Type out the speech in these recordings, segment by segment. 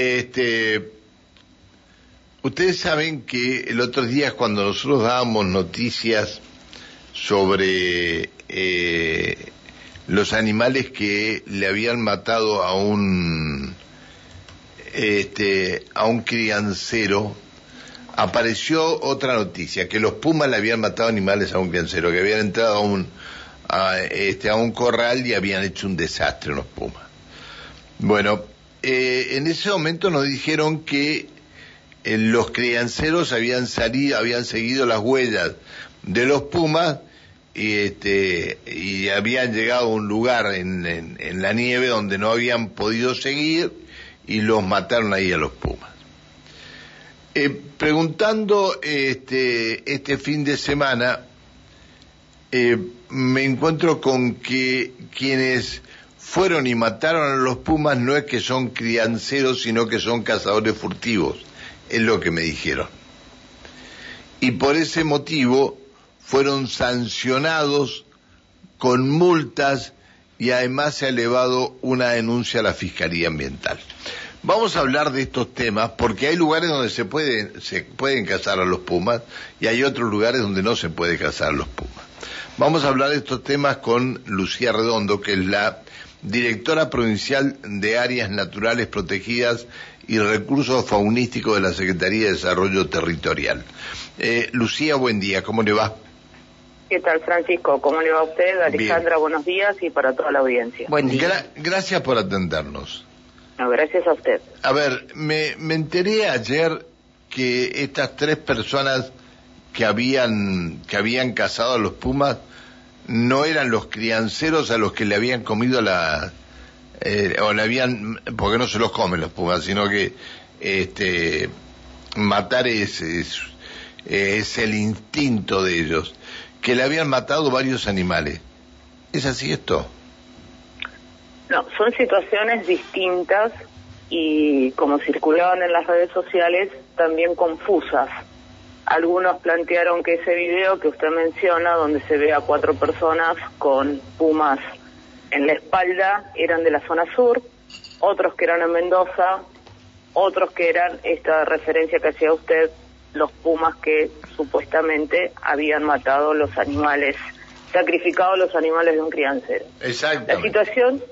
Este, ustedes saben que el otro día cuando nosotros dábamos noticias sobre eh, los animales que le habían matado a un este, a un criancero, apareció otra noticia, que los pumas le habían matado animales a un criancero, que habían entrado a un, a, este, a un corral y habían hecho un desastre los pumas. Bueno, eh, en ese momento nos dijeron que eh, los crianceros habían salido, habían seguido las huellas de los pumas y este habían llegado a un lugar en, la nieve donde no habían podido seguir y los mataron ahí a los Pumas. Eh, preguntando este, este fin de semana, me encuentro con que quienes fueron y mataron a los Pumas no es que son crianceros, sino que son cazadores furtivos, es lo que me dijeron. Y por ese motivo fueron sancionados con multas y además se ha elevado una denuncia a la Fiscalía Ambiental. Vamos a hablar de estos temas porque hay lugares donde se pueden, se pueden cazar a los pumas y hay otros lugares donde no se puede cazar a los pumas. Vamos a hablar de estos temas con Lucía Redondo, que es la directora provincial de Áreas Naturales Protegidas y Recursos Faunísticos de la Secretaría de Desarrollo Territorial. Eh, Lucía, buen día, ¿cómo le va? ¿Qué tal, Francisco? ¿Cómo le va a usted? Alejandra, buenos días y para toda la audiencia. Buen día. gracias por atendernos. No, gracias a usted. A ver, me, me enteré ayer que estas tres personas que habían, que habían cazado a los pumas no eran los crianceros a los que le habían comido la, eh, o le habían, porque no se los comen los pumas, sino que este, matar es, es, es el instinto de ellos que le habían matado varios animales. ¿Es así esto? No, son situaciones distintas y como circulaban en las redes sociales, también confusas. Algunos plantearon que ese video que usted menciona, donde se ve a cuatro personas con pumas en la espalda, eran de la zona sur, otros que eran en Mendoza, otros que eran esta referencia que hacía usted los pumas que supuestamente habían matado los animales, sacrificado los animales de un criancero. Exactamente. La situación,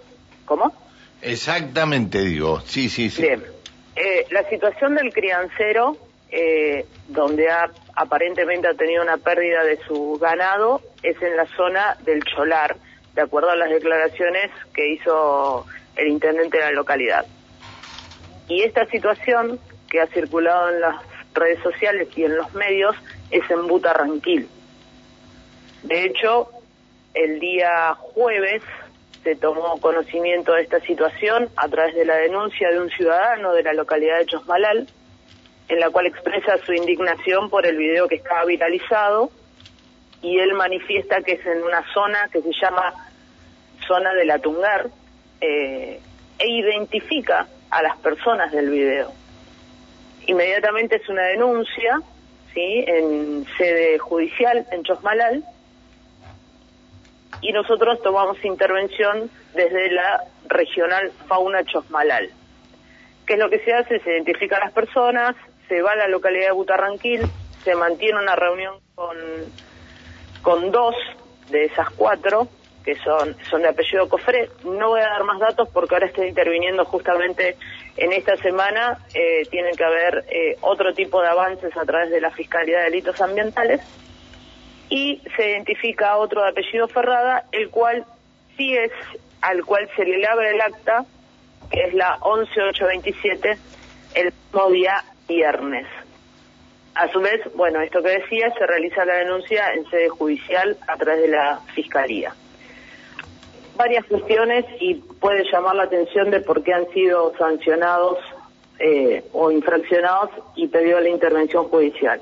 ¿cómo? Exactamente, digo, sí, sí, sí. Bien, eh, la situación del criancero, eh, donde ha, aparentemente ha tenido una pérdida de su ganado, es en la zona del Cholar, de acuerdo a las declaraciones que hizo el intendente de la localidad. Y esta situación que ha circulado en las redes sociales y en los medios es en Butarranquil. De hecho, el día jueves se tomó conocimiento de esta situación a través de la denuncia de un ciudadano de la localidad de Chosmalal, en la cual expresa su indignación por el video que estaba viralizado y él manifiesta que es en una zona que se llama zona de la Tungar eh, e identifica a las personas del video inmediatamente es una denuncia, ¿sí? En sede judicial, en Chosmalal, y nosotros tomamos intervención desde la regional Fauna Chosmalal. ¿Qué es lo que se hace? Se identifican las personas, se va a la localidad de Butarranquil, se mantiene una reunión con, con dos de esas cuatro, que son, son de apellido Cofré. No voy a dar más datos porque ahora estoy interviniendo justamente en esta semana. Eh, tienen que haber eh, otro tipo de avances a través de la Fiscalía de Delitos Ambientales. Y se identifica otro de apellido Ferrada, el cual sí es al cual se le abre el acta, que es la 11827, el mismo día viernes. A su vez, bueno, esto que decía, se realiza la denuncia en sede judicial a través de la Fiscalía varias cuestiones y puede llamar la atención de por qué han sido sancionados eh, o infraccionados y pedido la intervención judicial.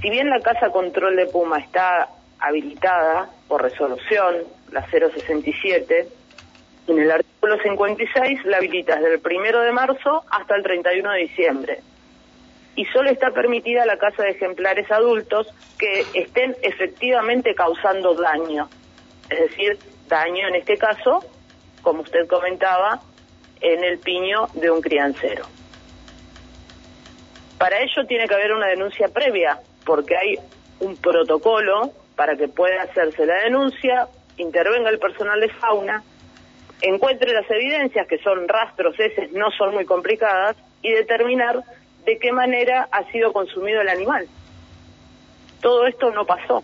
Si bien la Casa Control de Puma está habilitada por resolución, la 067, en el artículo 56 la habilita desde el primero de marzo hasta el 31 de diciembre. Y solo está permitida la casa de ejemplares adultos que estén efectivamente causando daño. Es decir, daño en este caso, como usted comentaba, en el piño de un criancero. Para ello tiene que haber una denuncia previa, porque hay un protocolo para que pueda hacerse la denuncia, intervenga el personal de fauna, encuentre las evidencias, que son rastros, heces, no son muy complicadas, y determinar de qué manera ha sido consumido el animal. Todo esto no pasó.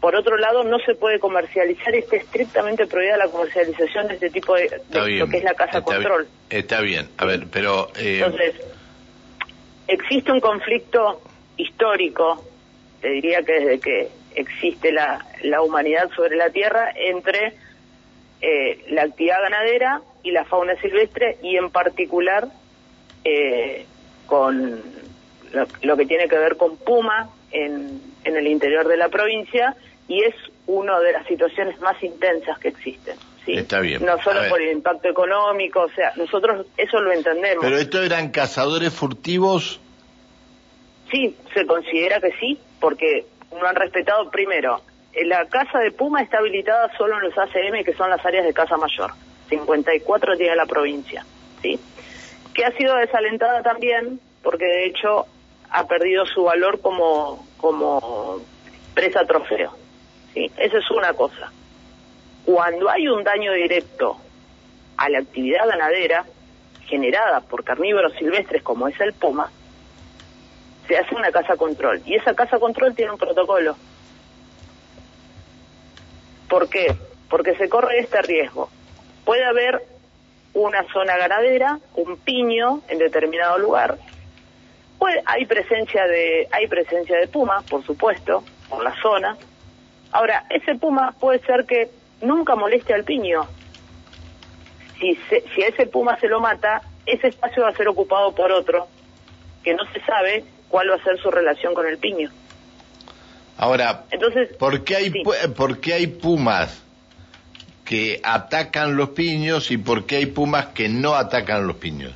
Por otro lado, no se puede comercializar, está estrictamente prohibida la comercialización de este tipo de, lo que es la casa control. está bien, a ver, pero... Eh... Entonces, existe un conflicto histórico, te diría que desde que existe la, la humanidad sobre la Tierra, entre eh, la actividad ganadera y la fauna silvestre y en particular eh, con lo, que tiene que ver con Puma en, en el interior de la provincia y es una de las situaciones más intensas que existen. Sí. Está bien. No solo por el impacto económico, o sea, nosotros eso lo entendemos. ¿Pero estos eran cazadores furtivos? Sí, se considera que sí, porque no han respetado primero. La casa de Puma está habilitada solo en los ACM, que son las áreas de casa mayor. 54 tiene la provincia, ¿sí? Que ha sido desalentada también, porque de hecho ha perdido su valor como, como presa trofeo. ¿sí? Esa es una cosa. Cuando hay un daño directo a la actividad ganadera generada por carnívoros silvestres como es el puma, se hace una casa control. Y esa casa control tiene un protocolo. ¿Por qué? Porque se corre este riesgo. Puede haber una zona ganadera, un piño en determinado lugar. Puede, hay presencia de hay presencia de puma, por supuesto, por la zona. Ahora, ese puma puede ser que nunca moleste al piño. Si, si a ese puma se lo mata, ese espacio va a ser ocupado por otro, que no se sabe cuál va a ser su relación con el piño. Ahora, Entonces, ¿por, qué hay, ¿por qué hay pumas que atacan los piños y por qué hay pumas que no atacan los piños?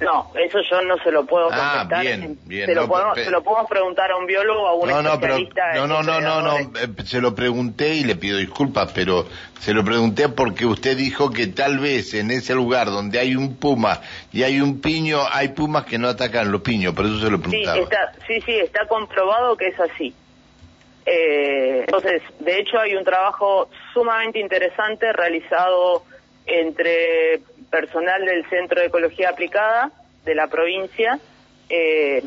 No, eso yo no se lo puedo ah, contestar. Ah, bien, bien. Se, lo podemos, se, lo podemos, preguntar a un biólogo, a un no, especialista. no, no, no, no, no, eh, se lo pregunté y le pido disculpas, pero se lo pregunté porque usted dijo que tal vez en ese lugar donde hay un puma y hay un piño, hay pumas que no atacan los piños, por eso se lo preguntaba. Sí, está, sí, sí, está comprobado que es así. Eh, entonces, de hecho, hay un trabajo sumamente interesante realizado entre personal del Centro de Ecología Aplicada de la provincia, eh,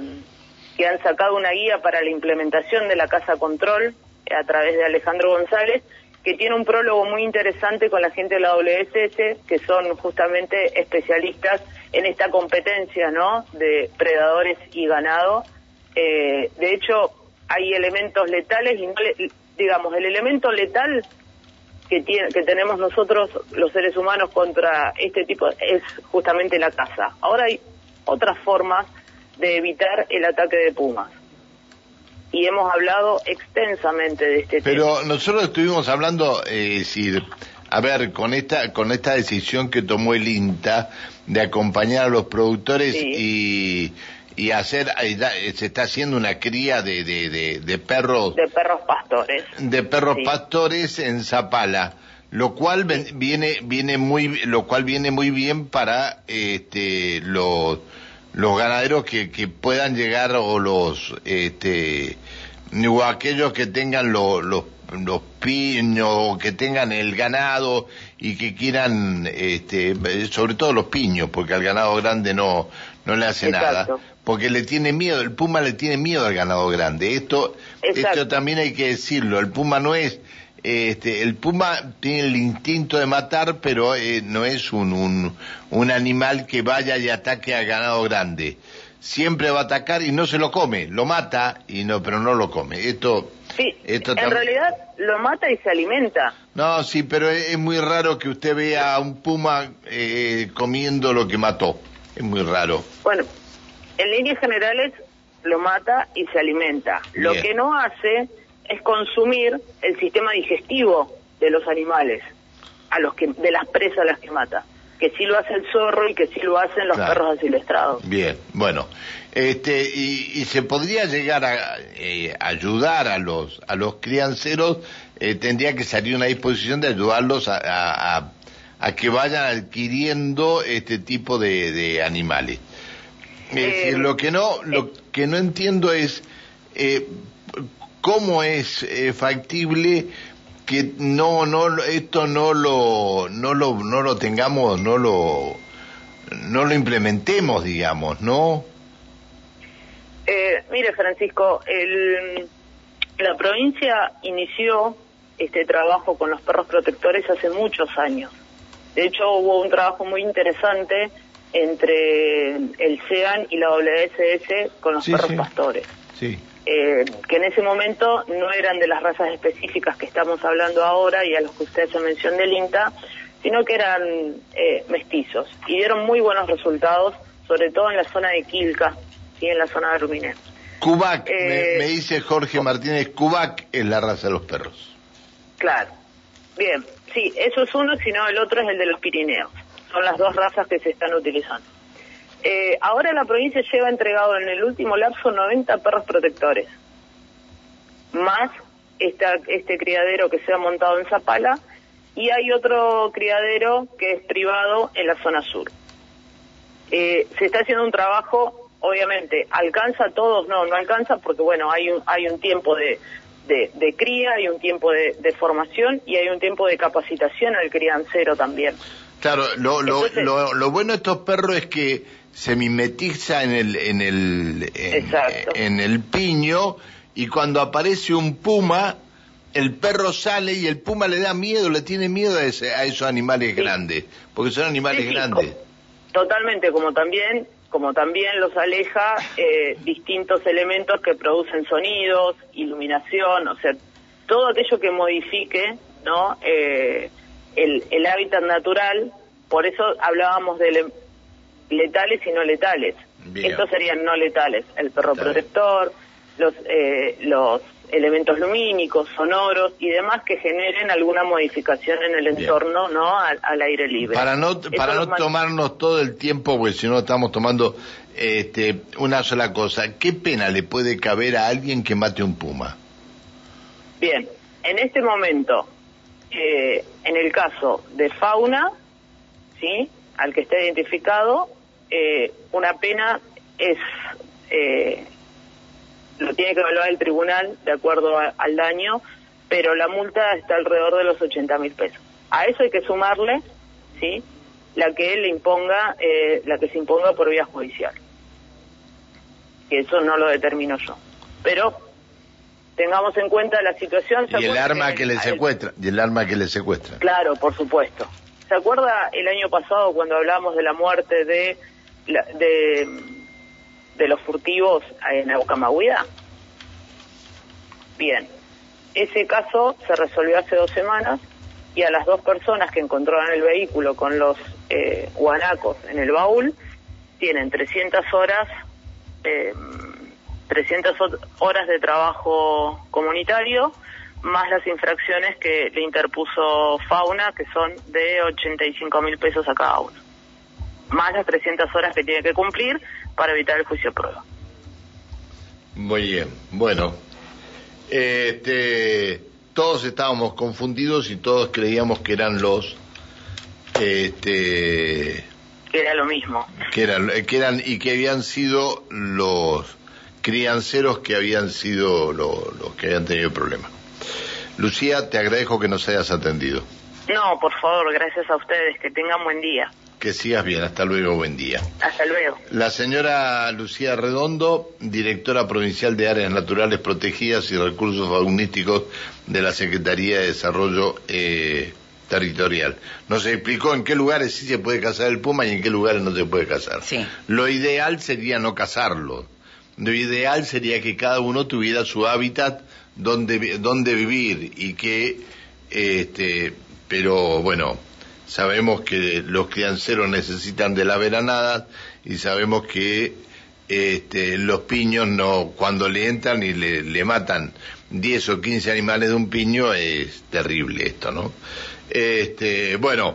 que han sacado una guía para la implementación de la Casa Control a través de Alejandro González, que tiene un prólogo muy interesante con la gente de la WSS, que son justamente especialistas en esta competencia, ¿no?, de predadores y ganado. Eh, de hecho, hay elementos letales y, digamos, el elemento letal que, que tenemos nosotros los seres humanos contra este tipo es justamente la caza. Ahora hay otras formas de evitar el ataque de pumas. Y hemos hablado extensamente de este tema. Pero nosotros estuvimos hablando, eh, decir, a ver, con esta, con esta decisión que tomó el INTA de acompañar a los productores y y hacer se está haciendo una cría de, de, de, perros. De perros pastores. De perros pastores en Zapala lo cual viene viene muy lo cual viene muy bien para este los los ganaderos que, que puedan llegar o los este o aquellos que tengan los los los piños, que tengan el ganado y que quieran, este, sobre todo los piños, porque al ganado grande no, no le hace nada porque le tiene miedo, el puma le tiene miedo al ganado grande. Esto, esto también hay que decirlo, el puma no es, este, el puma tiene el instinto de matar, pero eh, no es un, un, un animal que vaya y ataque al ganado grande. Siempre va a atacar y no se lo come, lo mata y no, pero no lo come. Esto, sí, esto en realidad lo mata y se alimenta. No, sí, pero es, muy raro que usted vea a un puma eh, comiendo lo que mató. Es muy raro. Bueno, en líneas generales lo mata y se alimenta. Lo que no hace es consumir el sistema digestivo de los animales, a los que de las presas a las que mata, que sí lo hace el zorro y que sí lo hacen los perros asilvestrados. Bien, bueno, este y, se podría llegar a eh, ayudar a los a los crianceros, eh, tendría que salir una disposición de ayudarlos a, a que vayan adquiriendo este tipo de, animales. Eh, lo que no, lo que no entiendo es eh, cómo es eh, factible que no, no, esto no lo, no lo, no lo tengamos, no lo, no lo implementemos, digamos, ¿no? Eh, mire, Francisco, el, la provincia inició este trabajo con los perros protectores hace muchos años. De hecho, hubo un trabajo muy interesante entre el CEAN y la WSS con los perros pastores. Sí. Eh, que en ese momento no eran de las razas específicas que estamos hablando ahora y a los que usted se mencionó del INTA, sino que eran eh, mestizos y dieron muy buenos resultados, sobre todo en la zona de Quilca y en la zona de Ruminé. Cubac, me, eh, dice Jorge Martínez, Cubac es la raza de los perros. Claro, bien, sí, eso es uno, sino el otro es el de los Pirineos. Son las dos razas que se están utilizando. Eh, ahora la provincia lleva entregado en el último lapso 90 perros protectores, más esta, este criadero que se ha montado en Zapala, y hay otro criadero que es privado en la zona sur. Eh, se está haciendo un trabajo, obviamente, ¿alcanza a todos? No, no alcanza porque, bueno, hay un, hay un tiempo de, de, cría, hay un tiempo de, de, formación y hay un tiempo de capacitación al criancero también. Claro, lo, lo, lo, bueno de estos perros es que se mimetiza en el, en el, en, el piño y cuando aparece un puma, el perro sale y el puma le da miedo, le tiene miedo a, ese, a esos animales grandes, porque son animales grandes. Totalmente, como también como también los aleja eh, distintos elementos que producen sonidos, iluminación, o sea, todo aquello que modifique, ¿no? Eh, el, el hábitat natural, por eso hablábamos de letales y no letales. Estos serían no letales, el perro protector, los, eh, los elementos lumínicos, sonoros y demás que generen alguna modificación en el entorno, ¿no? Al, aire libre. Para no, para no tomarnos todo el tiempo, porque si no estamos tomando este, una sola cosa, ¿qué pena le puede caber a alguien que mate un puma? Bien, en este momento eh, en el caso de fauna, ¿sí? al que esté identificado, eh, una pena es eh, lo tiene que evaluar el tribunal de acuerdo al daño, pero la multa está alrededor de los 80 mil pesos. A eso hay que sumarle, sí, la que él le imponga, la que se imponga por vía judicial. Que eso no lo determino yo. Pero tengamos en cuenta la situación. Y el arma que le secuestra, y el arma que le secuestra. Claro, por supuesto. ¿Se acuerda el año pasado cuando hablamos de la muerte de de, de los furtivos en Aucamahuida? Bien, ese caso se resolvió hace dos semanas y a las dos personas que encontraron el vehículo con los eh, guanacos en el baúl tienen 300 horas eh, 300 horas de trabajo comunitario, más las infracciones que le interpuso Fauna, que son de 85 mil pesos a cada uno, más las 300 horas que tiene que cumplir para evitar el juicio prueba. Muy bien, bueno, este, todos estábamos confundidos y todos creíamos que eran los, este, que era lo mismo, que eran, que eran y que habían sido los crianceros que habían sido los que habían tenido problemas. Lucía, te agradezco que nos hayas atendido. No, por favor, gracias a ustedes. Que tengan buen día. Que sigas bien. Hasta luego, buen día. Hasta luego. La señora Lucía Redondo, directora provincial de Áreas Naturales Protegidas y Recursos Faunísticos de la Secretaría de Desarrollo eh, Territorial. Nos explicó en qué lugares sí se puede cazar el puma y en qué lugares no se puede cazar. Sí. Lo ideal sería no cazarlo lo ideal sería que cada uno tuviera su hábitat donde, donde vivir y que, este, pero bueno, sabemos que los crianceros necesitan de la veranada y sabemos que este, los piños no, cuando le entran y le, le matan 10 o 15 animales de un piño es terrible esto, ¿no? Este, bueno.